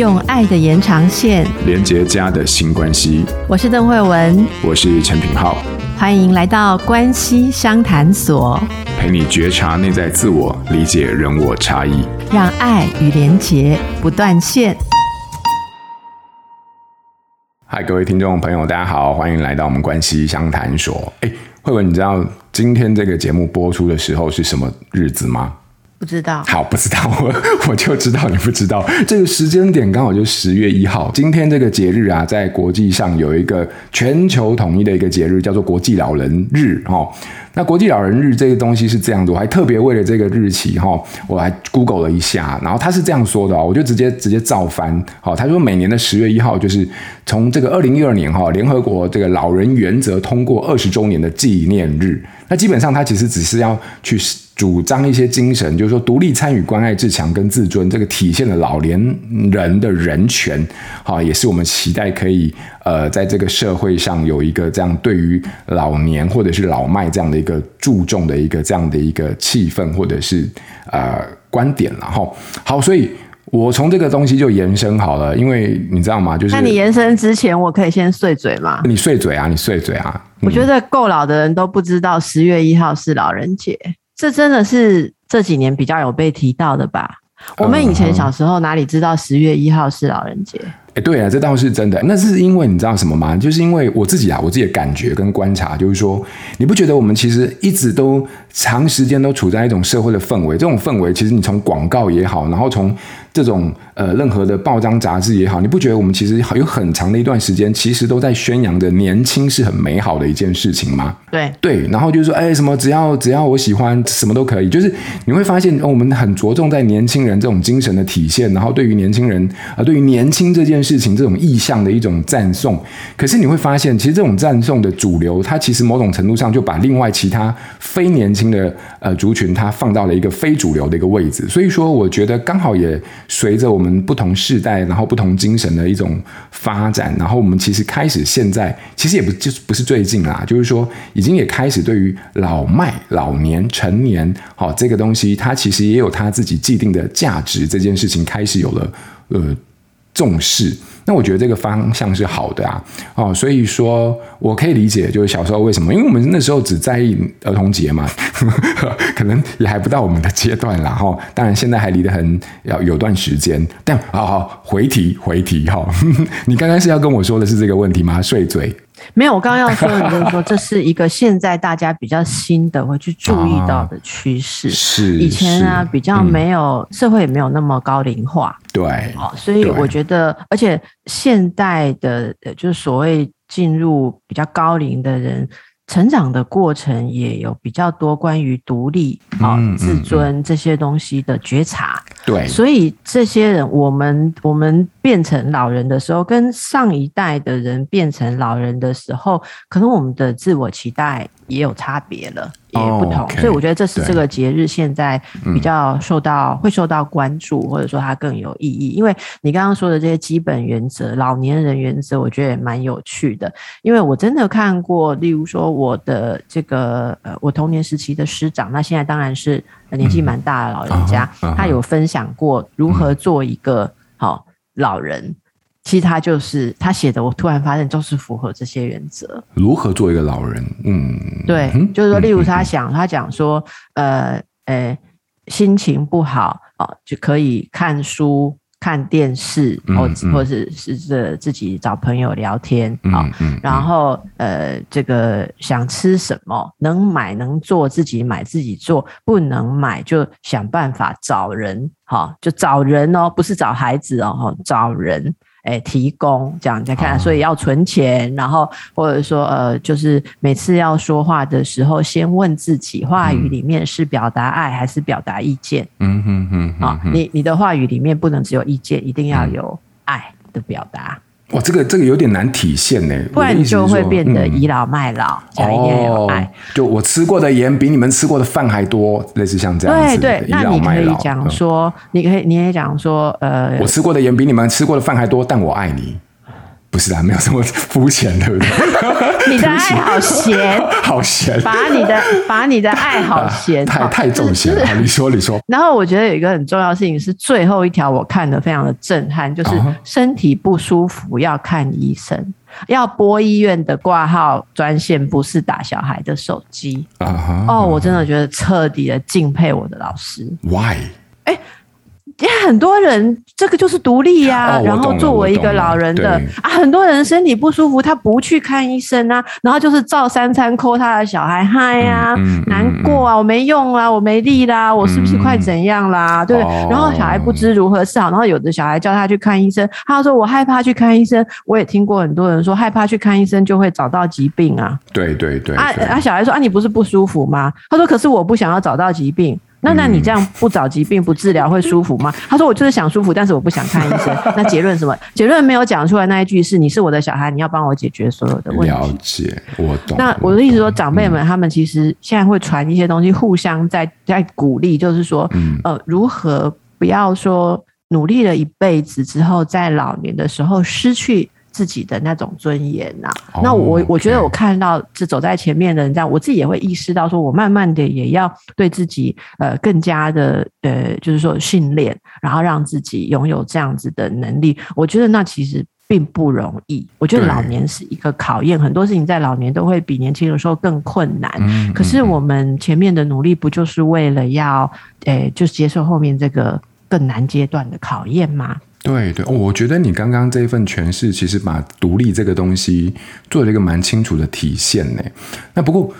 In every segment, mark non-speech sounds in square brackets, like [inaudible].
用爱的延长线连接家的新关系。我是邓慧文，我是陈品浩，欢迎来到关系商谈所，陪你觉察内在自我，理解人我差异，让爱与连结不断线。嗨，各位听众朋友，大家好，欢迎来到我们关系商谈所。哎，慧文，你知道今天这个节目播出的时候是什么日子吗？不知道，好，不知道，我 [laughs] 我就知道你不知道。这个时间点刚好就十月一号，今天这个节日啊，在国际上有一个全球统一的一个节日，叫做国际老人日哦。那国际老人日这个东西是这样的，我还特别为了这个日期哈，我还 Google 了一下，然后他是这样说的，我就直接直接照翻。好，他说每年的十月一号就是从这个二零一二年哈，联合国这个老人原则通过二十周年的纪念日。那基本上他其实只是要去。主张一些精神，就是说独立参与、关爱、自强跟自尊，这个体现了老年人的人权，好，也是我们期待可以呃，在这个社会上有一个这样对于老年或者是老迈这样的一个注重的一个这样的一个气氛或者是呃观点了哈。好，所以我从这个东西就延伸好了，因为你知道吗？就是那你延伸之前，我可以先碎嘴吗？你碎嘴啊，你碎嘴啊！我觉得够老的人都不知道十月一号是老人节。这真的是这几年比较有被提到的吧？我们以前小时候哪里知道十月一号是老人节？哎，对啊，这倒是真的。那是因为你知道什么吗？就是因为我自己啊，我自己的感觉跟观察，就是说，你不觉得我们其实一直都长时间都处在一种社会的氛围？这种氛围，其实你从广告也好，然后从这种呃任何的报章杂志也好，你不觉得我们其实有很长的一段时间，其实都在宣扬着年轻是很美好的一件事情吗？对对，然后就是说，哎，什么只要只要我喜欢，什么都可以。就是你会发现，哦，我们很着重在年轻人这种精神的体现，然后对于年轻人啊、呃，对于年轻这件事情这种意向的一种赞颂。可是你会发现，其实这种赞颂的主流，它其实某种程度上就把另外其他非年轻的呃族群，它放到了一个非主流的一个位置。所以说，我觉得刚好也随着我们。不同世代，然后不同精神的一种发展，然后我们其实开始现在，其实也不就是不是最近啦，就是说已经也开始对于老迈、老年、成年，好、这个东西，它其实也有它自己既定的价值，这件事情开始有了呃重视。那我觉得这个方向是好的啊，哦，所以说我可以理解，就是小时候为什么，因为我们那时候只在意儿童节嘛，[laughs] 可能也还不到我们的阶段啦。哈。当然现在还离得很要有段时间，但好好回题回题哈，[laughs] 你刚刚是要跟我说的是这个问题吗？睡嘴。没有，我刚刚要说的就是说，[laughs] 这是一个现在大家比较新的会去注意到的趋势。啊、是以前啊，比较没有、嗯、社会也没有那么高龄化。对，所以我觉得，而且现代的，就是所谓进入比较高龄的人。成长的过程也有比较多关于独立、啊、嗯、自尊这些东西的觉察。对，所以这些人，我们我们变成老人的时候，跟上一代的人变成老人的时候，可能我们的自我期待也有差别了。也不同，oh, okay, 所以我觉得这是这个节日现在比较受到会受到关注，或者说它更有意义。因为你刚刚说的这些基本原则、老年人原则，我觉得也蛮有趣的。因为我真的看过，例如说我的这个呃，我童年时期的师长，那现在当然是年纪蛮大的老人家，他有分享过如何做一个好老人。其实他就是他写的，我突然发现都是符合这些原则。如何做一个老人？嗯，对，就是说，例如他想，他讲说，呃，呃，心情不好哦，就可以看书、看电视，或或者是这自己找朋友聊天啊。然后呃，这个想吃什么，能买能做自己买自己做，不能买就想办法找人，哈，就找人哦，不是找孩子哦，找人。哎，提供这样再看，所以要存钱，然后或者说呃，就是每次要说话的时候，先问自己，话语里面是表达爱还是表达意见？嗯哼哼，啊，你你的话语里面不能只有意见，一定要有爱的表达。哇，这个这个有点难体现呢，不然你就会变得倚老卖老，讲、嗯、一定要有爱、哦。就我吃过的盐比你们吃过的饭还多，类似像这样子。对对，那你可以讲说，嗯、你可以你也讲说，呃，我吃过的盐比你们吃过的饭还多，但我爱你。不是啊，没有这么肤浅，对不对？[laughs] 你的爱好咸，[laughs] 好咸，把你的把你的爱好咸，[laughs] 太太重咸了。你说，你说。然后我觉得有一个很重要的事情是最后一条，我看得非常的震撼，就是身体不舒服要看医生，要拨医院的挂号专线，不是打小孩的手机。啊哦，我真的觉得彻底的敬佩我的老师。Why？哎。因为很多人这个就是独立呀、啊，哦、然后作为一个老人的啊，很多人身体不舒服，他不去看医生啊，然后就是照三餐抠他的小孩，嗨呀、啊，嗯嗯、难过啊，我没用啊，我没力啦，我是不是快怎样啦？嗯、对不对？然后小孩不知如何是好，然后有的小孩叫他去看医生，他说我害怕去看医生。我也听过很多人说害怕去看医生就会找到疾病啊。对对对，对。啊啊，小孩说啊，你不是不舒服吗？他说可是我不想要找到疾病。那那你这样不找疾病不治疗会舒服吗？[laughs] 他说我就是想舒服，但是我不想看医生。那结论什么？结论没有讲出来那一句是你是我的小孩，你要帮我解决所有的问题。了解，我懂。那我的意思说，长辈们他们其实现在会传一些东西，互相在在鼓励，就是说，呃，如何不要说努力了一辈子之后，在老年的时候失去。自己的那种尊严呐、啊，oh, 那我我觉得我看到这走在前面的人这样，我自己也会意识到，说我慢慢的也要对自己呃更加的呃，就是说训练，然后让自己拥有这样子的能力。我觉得那其实并不容易。我觉得老年是一个考验，很多事情在老年都会比年轻的时候更困难。嗯、可是我们前面的努力，不就是为了要呃，就接受后面这个更难阶段的考验吗？对对，我觉得你刚刚这一份诠释，其实把独立这个东西做了一个蛮清楚的体现呢。那不过，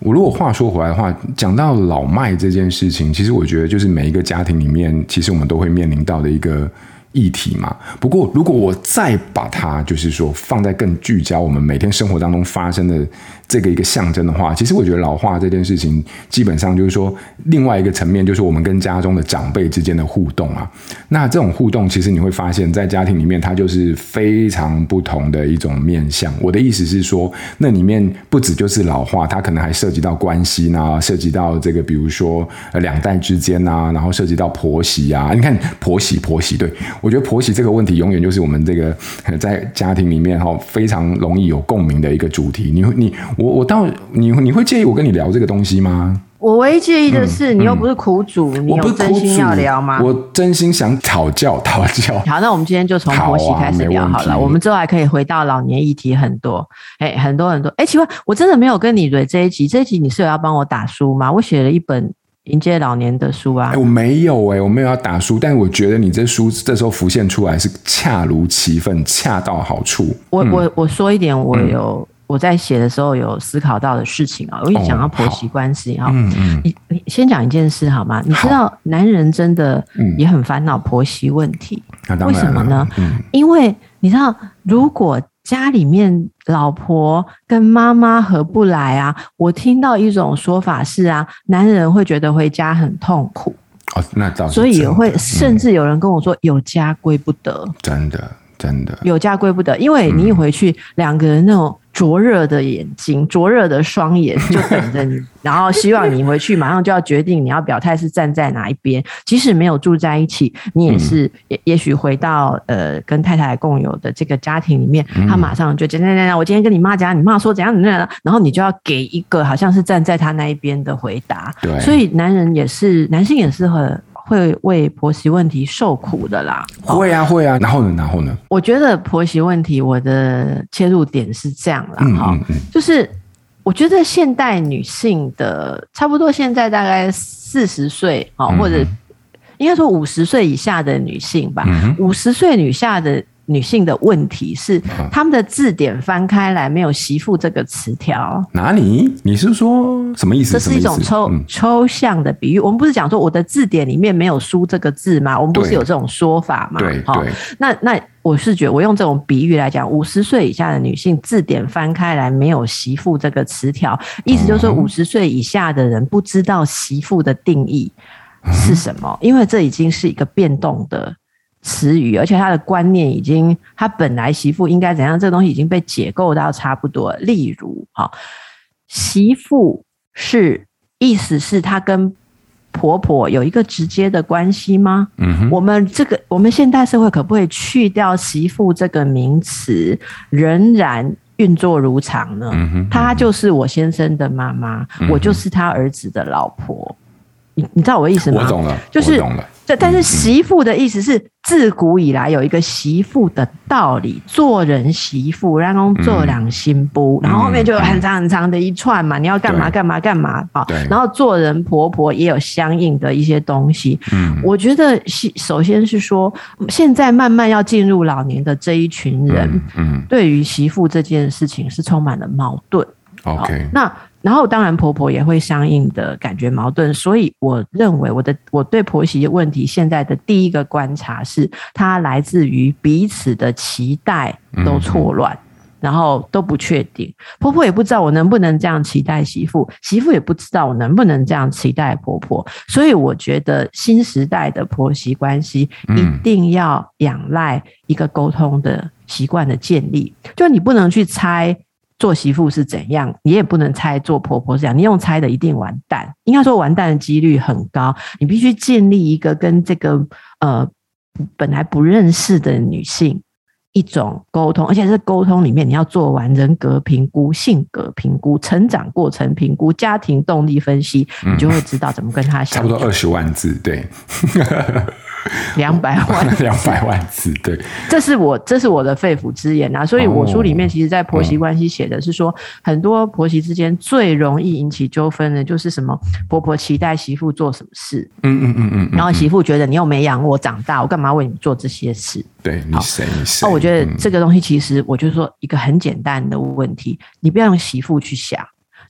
我如果话说回来的话，讲到老迈这件事情，其实我觉得就是每一个家庭里面，其实我们都会面临到的一个。议题嘛，不过如果我再把它就是说放在更聚焦我们每天生活当中发生的这个一个象征的话，其实我觉得老化这件事情基本上就是说另外一个层面，就是我们跟家中的长辈之间的互动啊。那这种互动其实你会发现在家庭里面，它就是非常不同的一种面向。我的意思是说，那里面不止就是老化，它可能还涉及到关系呢，涉及到这个比如说呃两代之间呐，然后涉及到婆媳啊。你看婆媳婆媳对。我觉得婆媳这个问题永远就是我们这个 [laughs] 在家庭里面哈非常容易有共鸣的一个主题。你会你我我到你你会介意我跟你聊这个东西吗？我唯一介意的是，你又不是苦主，你有真心要聊吗？我，我真心想讨教讨教。[laughs] 好，那我们今天就从婆媳开始聊好了。我们之后还可以回到老年议题很多，哎、欸，很多很多。哎、欸，奇怪，我真的没有跟你捋这一集。这一集你是有要帮我打书吗？我写了一本。迎接老年的书啊！欸、我没有哎、欸，我没有要打书，但是我觉得你这书这时候浮现出来是恰如其分，恰到好处。我、嗯、我我说一点，我有、嗯、我在写的时候有思考到的事情啊。我一讲到婆媳关系哈，嗯嗯，你你先讲一件事好吗？你知道男人真的也很烦恼婆媳问题，嗯、为什么呢？嗯、因为你知道如果。家里面老婆跟妈妈合不来啊！我听到一种说法是啊，男人会觉得回家很痛苦。哦，那倒是，所以也会甚至有人跟我说有家归不得，真的真的有家归不得，因为你一回去两个人那种。灼热的眼睛，灼热的双眼，就等着你。[laughs] 然后希望你回去，马上就要决定你要表态是站在哪一边。即使没有住在一起，你也是也也许回到呃跟太太共有的这个家庭里面，他马上就讲讲讲讲，我今天跟你妈讲，你妈说怎样怎样，然后你就要给一个好像是站在他那一边的回答。对，所以男人也是，男性也是很。会为婆媳问题受苦的啦，会啊会啊，然后呢然后呢？我觉得婆媳问题，我的切入点是这样啦，哈、嗯嗯。嗯，就是我觉得现代女性的差不多现在大概四十岁啊，或者应该说五十岁以下的女性吧，五十岁女下的。女性的问题是，他们的字典翻开来没有“媳妇”这个词条。哪里？你是说什么意思？这是一种抽抽象的比喻。我们不是讲说我的字典里面没有“书”这个字吗？我们不是有这种说法吗？对对。那那我是觉得，我用这种比喻来讲，五十岁以下的女性字典翻开来没有“媳妇”这个词条，意思就是说五十岁以下的人不知道“媳妇”的定义是什么，因为这已经是一个变动的。词语，而且他的观念已经，他本来媳妇应该怎样，这个东西已经被解构到差不多。例如，哈，媳妇是意思是他跟婆婆有一个直接的关系吗？嗯哼，我们这个我们现代社会可不可以去掉媳妇这个名词，仍然运作如常呢？她就是我先生的妈妈，嗯，我就是他儿子的老婆。你你知道我的意思吗？我懂了，就是但是媳妇的意思是，自古以来有一个媳妇的道理，做人媳妇，然后做两心不，然后后面就有很长很长的一串嘛，你要干嘛干嘛干嘛啊？对，然后做人婆婆也有相应的一些东西。嗯，我觉得首先是说，现在慢慢要进入老年的这一群人，嗯，对于媳妇这件事情是充满了矛盾。OK，那。然后，当然，婆婆也会相应的感觉矛盾，所以我认为我的我对婆媳问题现在的第一个观察是，它来自于彼此的期待都错乱，然后都不确定。婆婆也不知道我能不能这样期待媳妇，媳妇也不知道我能不能这样期待婆婆。所以，我觉得新时代的婆媳关系一定要仰赖一个沟通的习惯的建立，就你不能去猜。做媳妇是怎样，你也不能猜做婆婆是怎样，你用猜的一定完蛋。应该说完蛋的几率很高。你必须建立一个跟这个呃本来不认识的女性一种沟通，而且这沟通里面你要做完人格评估、性格评估、成长过程评估、家庭动力分析，你就会知道怎么跟她相处。差不多二十万字，对。[laughs] 两百万，[laughs] 两百万字，对，这是我这是我的肺腑之言啊。所以我书里面其实，在婆媳关系写的是说，很多婆媳之间最容易引起纠纷的，就是什么婆婆期待媳妇做什么事，嗯嗯嗯嗯，然后媳妇觉得你又没养我长大，我干嘛为你做这些事？对，你谁你谁？那我觉得这个东西其实，我就说一个很简单的问题，你不要用媳妇去想。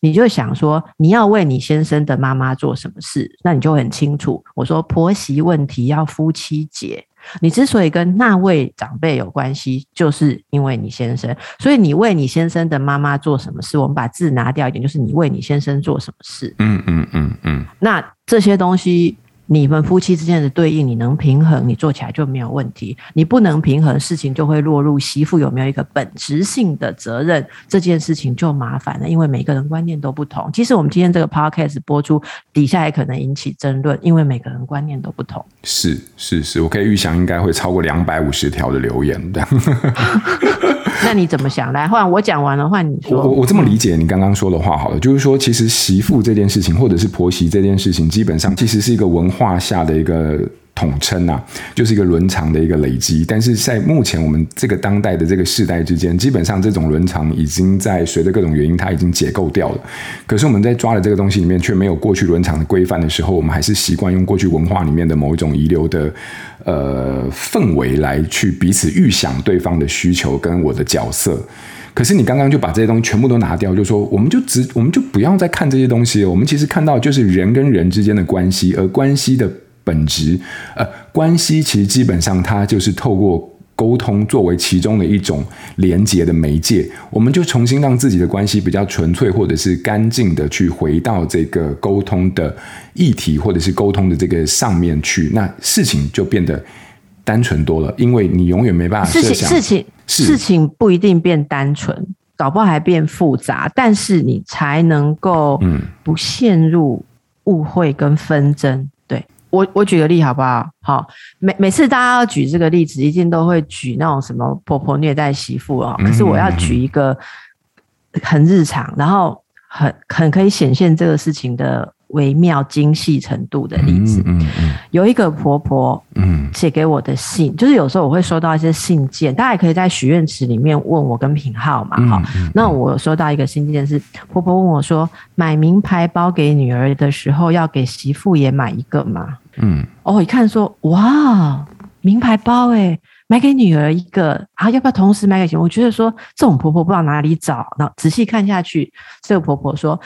你就想说，你要为你先生的妈妈做什么事，那你就很清楚。我说婆媳问题要夫妻解。你之所以跟那位长辈有关系，就是因为你先生。所以你为你先生的妈妈做什么事，我们把字拿掉一点，就是你为你先生做什么事。嗯嗯嗯嗯。那这些东西。你们夫妻之间的对应，你能平衡，你做起来就没有问题。你不能平衡，事情就会落入媳妇有没有一个本质性的责任，这件事情就麻烦了。因为每个人观念都不同。其实我们今天这个 podcast 播出，底下也可能引起争论，因为每个人观念都不同。是是是，我可以预想应该会超过两百五十条的留言的。[laughs] 那你怎么想？来，换我讲完了，换你说。我我这么理解你刚刚说的话好了，就是说，其实媳妇这件事情，或者是婆媳这件事情，基本上其实是一个文化下的一个统称啊，就是一个伦常的一个累积。但是在目前我们这个当代的这个世代之间，基本上这种伦常已经在随着各种原因，它已经解构掉了。可是我们在抓的这个东西里面，却没有过去伦常的规范的时候，我们还是习惯用过去文化里面的某一种遗留的。呃，氛围来去彼此预想对方的需求跟我的角色，可是你刚刚就把这些东西全部都拿掉，就说我们就只我们就不要再看这些东西了。我们其实看到就是人跟人之间的关系，而关系的本质，呃，关系其实基本上它就是透过。沟通作为其中的一种连接的媒介，我们就重新让自己的关系比较纯粹，或者是干净的去回到这个沟通的议题，或者是沟通的这个上面去，那事情就变得单纯多了。因为你永远没办法设想事情，事情事情不一定变单纯，搞不好还变复杂，但是你才能够嗯不陷入误会跟纷争。我我举个例好不好？好，每每次大家要举这个例子，一定都会举那种什么婆婆虐待媳妇啊。可是我要举一个很日常，然后很很可以显现这个事情的微妙精细程度的例子。有一个婆婆，嗯写给我的信，就是有时候我会收到一些信件，大家也可以在许愿池里面问我跟品号嘛。好，那我收到一个信件是婆婆问我说，买名牌包给女儿的时候，要给媳妇也买一个吗？嗯，哦，一看说哇，名牌包诶，买给女儿一个啊，要不要同时买给媳妇？我觉得说这种婆婆不知道哪里找，然后仔细看下去，这个婆婆说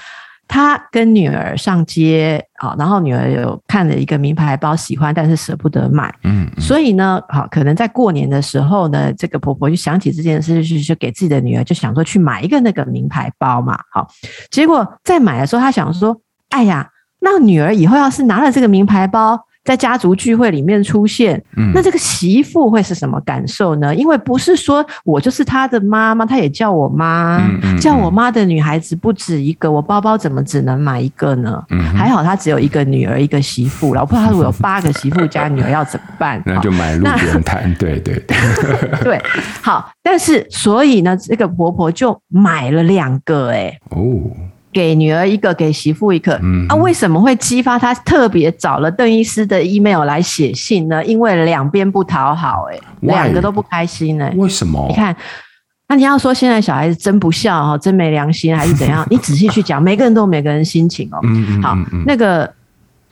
她跟女儿上街啊，然后女儿有看了一个名牌包喜欢，但是舍不得买，嗯，所以呢，好，可能在过年的时候呢，这个婆婆就想起这件事，就就给自己的女儿就想说去买一个那个名牌包嘛，好，结果在买的时候，她想说，哎呀。那女儿以后要是拿了这个名牌包，在家族聚会里面出现，嗯、那这个媳妇会是什么感受呢？因为不是说我就是她的妈妈，她也叫我妈，嗯嗯、叫我妈的女孩子不止一个，我包包怎么只能买一个呢？嗯、还好她只有一个女儿，一个媳妇了，我不知道她如果有八个媳妇加女儿要怎么办？[laughs] 那就买路边摊，对对对，[laughs] 对，好，但是所以呢，这个婆婆就买了两个、欸，哎，哦。给女儿一个，给媳妇一个。嗯哼，啊，为什么会激发他特别找了邓医师的 email 来写信呢？因为两边不讨好，哎，两个都不开心呢。为什么？你看，那你要说现在小孩子真不孝哈，真没良心，还是怎样？[laughs] 你仔细去讲，每个人都有每个人心情哦。嗯嗯。好，那个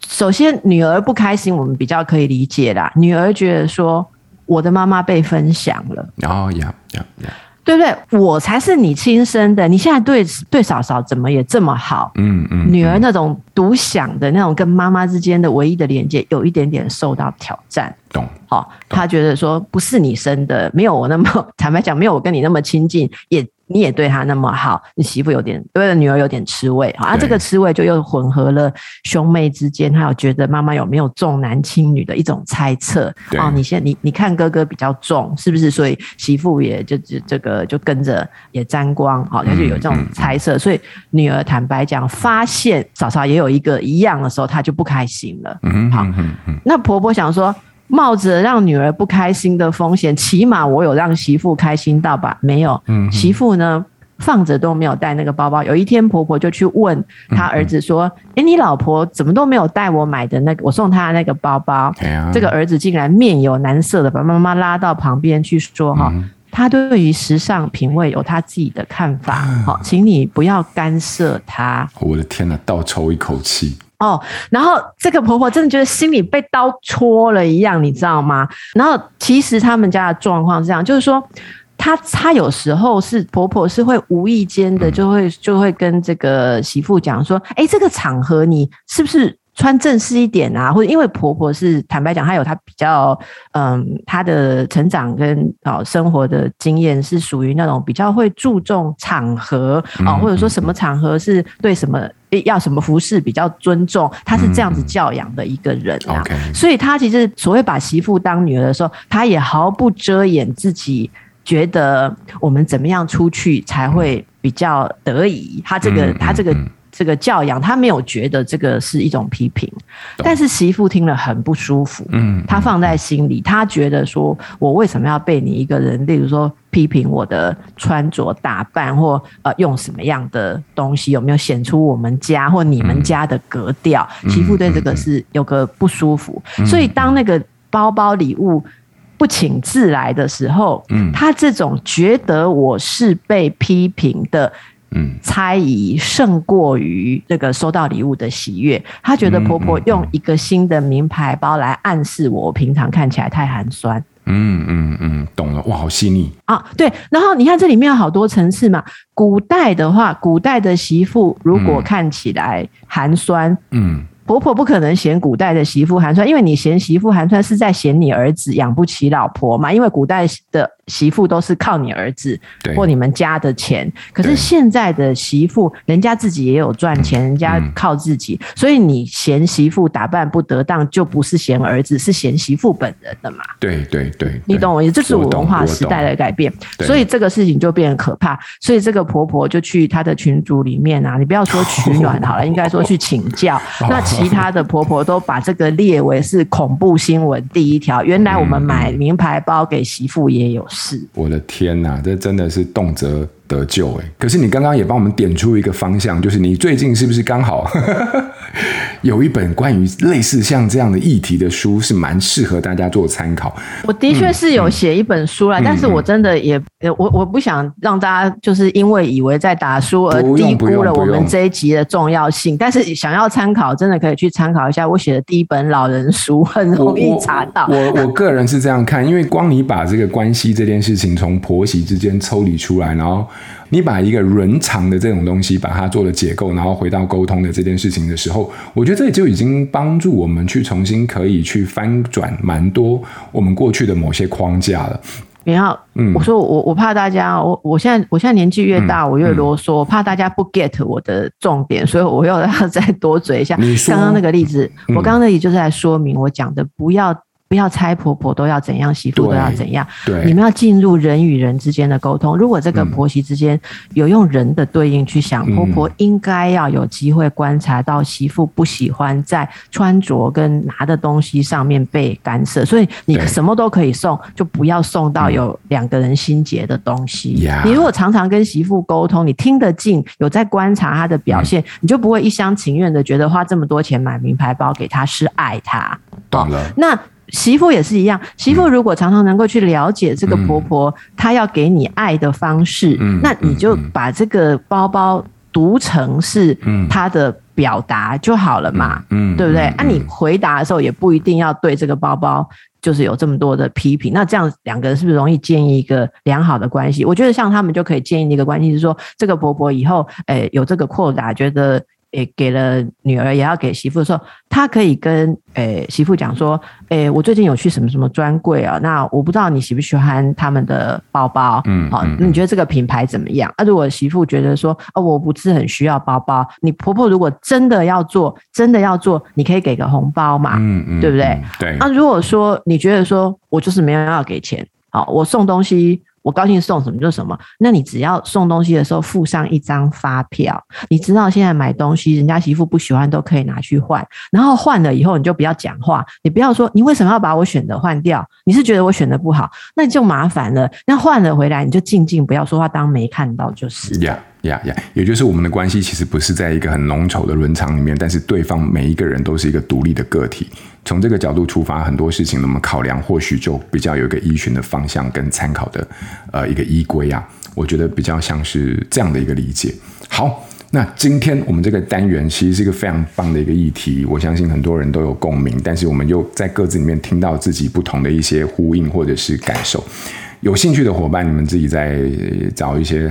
首先女儿不开心，我们比较可以理解啦。女儿觉得说，我的妈妈被分享了。哦呀呀呀！对不对？我才是你亲生的，你现在对对嫂嫂怎么也这么好？嗯嗯，女儿那种独享的那种跟妈妈之间的唯一的连接，有一点点受到挑战。懂？好，他觉得说不是你生的，没有我那么 [laughs] 坦白讲，没有我跟你那么亲近，也。你也对他那么好，你媳妇有点，对女儿有点吃味啊。对这个吃味就又混合了兄妹之间，还有觉得妈妈有没有重男轻女的一种猜测。啊哦，你现你你看哥哥比较重，是不是？所以媳妇也就这这个就跟着也沾光，好，他就有这种猜测。嗯嗯、所以女儿坦白讲，发现嫂嫂也有一个一样的时候，她就不开心了。嗯，好，嗯嗯、那婆婆想说。冒着让女儿不开心的风险，起码我有让媳妇开心到吧？没有，嗯、媳妇呢放着都没有带那个包包。有一天，婆婆就去问她儿子说：“哎、嗯欸，你老婆怎么都没有带我买的那个我送她的那个包包？”啊、这个儿子竟然面有难色的把妈妈拉到旁边去说：“哈、嗯，他对于时尚品味有他自己的看法，好，请你不要干涉他。”我的天哪，倒抽一口气。哦，然后这个婆婆真的觉得心里被刀戳了一样，你知道吗？然后其实他们家的状况是这样，就是说，她她有时候是婆婆是会无意间的就会就会跟这个媳妇讲说，哎，这个场合你是不是？穿正式一点啊，或者因为婆婆是坦白讲，她有她比较嗯，她的成长跟哦生活的经验是属于那种比较会注重场合啊，或者说什么场合是对什么要什么服饰比较尊重，她是这样子教养的一个人啊。所以她其实所谓把媳妇当女儿的时候，她也毫不遮掩自己觉得我们怎么样出去才会比较得宜。她这个她这个。这个教养，他没有觉得这个是一种批评，但是媳妇听了很不舒服。嗯，他放在心里，他觉得说，我为什么要被你一个人，例如说批评我的穿着打扮，或呃用什么样的东西，有没有显出我们家或你们家的格调？媳妇对这个是有个不舒服，所以当那个包包礼物不请自来的时候，嗯，他这种觉得我是被批评的。嗯，猜疑胜过于这个收到礼物的喜悦。她觉得婆婆用一个新的名牌包来暗示我，平常看起来太寒酸。嗯嗯嗯，懂了，哇，好细腻啊！对，然后你看这里面有好多层次嘛。古代的话，古代的媳妇如果看起来寒酸，嗯。嗯婆婆不可能嫌古代的媳妇寒酸，因为你嫌媳妇寒酸是在嫌你儿子养不起老婆嘛。因为古代的媳妇都是靠你儿子或你们家的钱，可是现在的媳妇人家自己也有赚钱，人家靠自己，所以你嫌媳妇打扮不得当，就不是嫌儿子，是嫌媳妇本人的嘛。对对对，你懂我意思？这是文化时代的改变，所以这个事情就变得可怕。所以这个婆婆就去她的群组里面啊，你不要说取暖 [laughs] 好了，应该说去请教 [laughs] 那。其他的婆婆都把这个列为是恐怖新闻第一条。原来我们买名牌包给媳妇也有我的天呐，这真的是动辄得救哎！可是你刚刚也帮我们点出一个方向，就是你最近是不是刚好？[laughs] 有一本关于类似像这样的议题的书，是蛮适合大家做参考。我的确是有写一本书啦，嗯、但是我真的也，我我不想让大家就是因为以为在打书而低估了我们这一集的重要性。但是想要参考，真的可以去参考一下我写的第一本老人书，很容易查到。我我，我个人是这样看，因为光你把这个关系这件事情从婆媳之间抽离出来，然后。你把一个人常的这种东西，把它做了解构，然后回到沟通的这件事情的时候，我觉得这就已经帮助我们去重新可以去翻转蛮多我们过去的某些框架了。你要，嗯，我说我我怕大家，我我现在我现在年纪越大，嗯、我越啰嗦，嗯、怕大家不 get 我的重点，所以我又要再多嘴一下。刚刚那个例子，嗯、我刚刚那里就是在说明我讲的，不要。不要猜婆婆都要怎样，媳妇都要怎样。对，你们要进入人与人之间的沟通。如果这个婆媳之间有用人的对应去想，嗯、婆婆应该要有机会观察到媳妇不喜欢在穿着跟拿的东西上面被干涉，所以你什么都可以送，就不要送到有两个人心结的东西。嗯、你如果常常跟媳妇沟通，你听得进，有在观察她的表现，嗯、你就不会一厢情愿的觉得花这么多钱买名牌包给她是爱她。懂了。那。媳妇也是一样，媳妇如果常常能够去了解这个婆婆，她要给你爱的方式，那你就把这个包包读成是她的表达就好了嘛，嗯，对不对？啊，你回答的时候也不一定要对这个包包就是有这么多的批评，那这样两个人是不是容易建立一个良好的关系？我觉得像他们就可以建立一个关系，是说这个婆婆以后，诶，有这个扩大，觉得。也给了女儿，也要给媳妇的时候，他可以跟诶、欸、媳妇讲说：“诶、欸，我最近有去什么什么专柜啊？那我不知道你喜不喜欢他们的包包，嗯，好，你觉得这个品牌怎么样？啊，如果媳妇觉得说，哦，我不是很需要包包，你婆婆如果真的要做，真的要做，你可以给个红包嘛，嗯嗯，对不对？对。那如果说你觉得说我就是没有要给钱，好，我送东西。”我高兴送什么就什么，那你只要送东西的时候附上一张发票，你知道现在买东西人家媳妇不喜欢都可以拿去换，然后换了以后你就不要讲话，你不要说你为什么要把我选的换掉，你是觉得我选的不好，那你就麻烦了。那换了回来你就静静不要说话，当没看到就是。Yeah. 呀呀，也就是我们的关系其实不是在一个很浓稠的伦常里面，但是对方每一个人都是一个独立的个体。从这个角度出发，很多事情我们考量或许就比较有一个依循的方向跟参考的呃一个依归啊。我觉得比较像是这样的一个理解。好，那今天我们这个单元其实是一个非常棒的一个议题，我相信很多人都有共鸣，但是我们又在各自里面听到自己不同的一些呼应或者是感受。有兴趣的伙伴，你们自己再找一些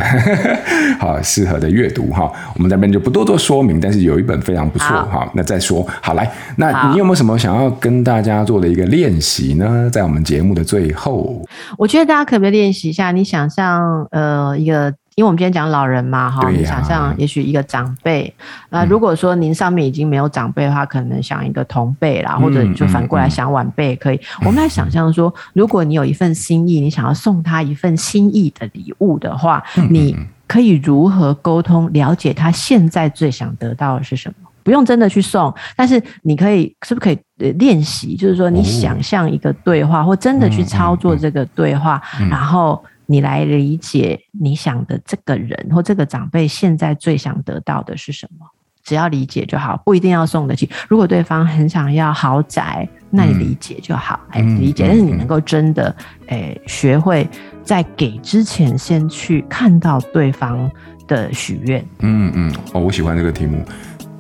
[laughs] 好适合的阅读哈。我们这边就不多做说明，但是有一本非常不错哈。那再说好来，那你有没有什么想要跟大家做的一个练习呢？在我们节目的最后，我觉得大家可不可以练习一下？你想象呃一个。因为我们今天讲老人嘛，哈，你想象也许一个长辈，那如果说您上面已经没有长辈的话，可能想一个同辈啦，或者你就反过来想晚辈也可以。我们来想象说，如果你有一份心意，你想要送他一份心意的礼物的话，你可以如何沟通，了解他现在最想得到的是什么？不用真的去送，但是你可以是不是可以练习？就是说，你想象一个对话，或真的去操作这个对话，然后。你来理解你想的这个人或这个长辈现在最想得到的是什么？只要理解就好，不一定要送得起。如果对方很想要豪宅，那你理解就好，哎、嗯，理解。但是你能够真的，哎，学会在给之前先去看到对方的许愿。嗯嗯，哦，我喜欢这个题目，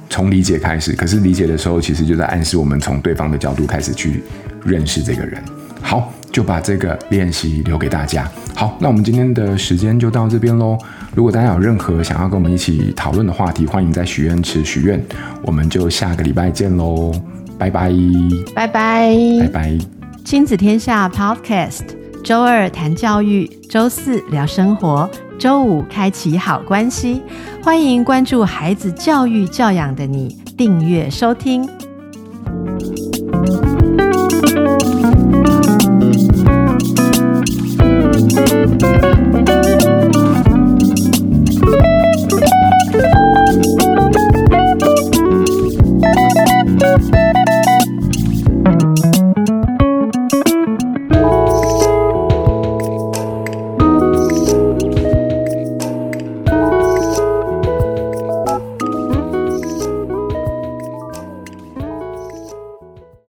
从理解开始。可是理解的时候，其实就在暗示我们从对方的角度开始去认识这个人。好。就把这个练习留给大家。好，那我们今天的时间就到这边喽。如果大家有任何想要跟我们一起讨论的话题，欢迎在许愿池许愿。我们就下个礼拜见喽，拜拜，拜拜，拜拜。亲子天下 Podcast，周二谈教育，周四聊生活，周五开启好关系。欢迎关注孩子教育教养的你，订阅收听。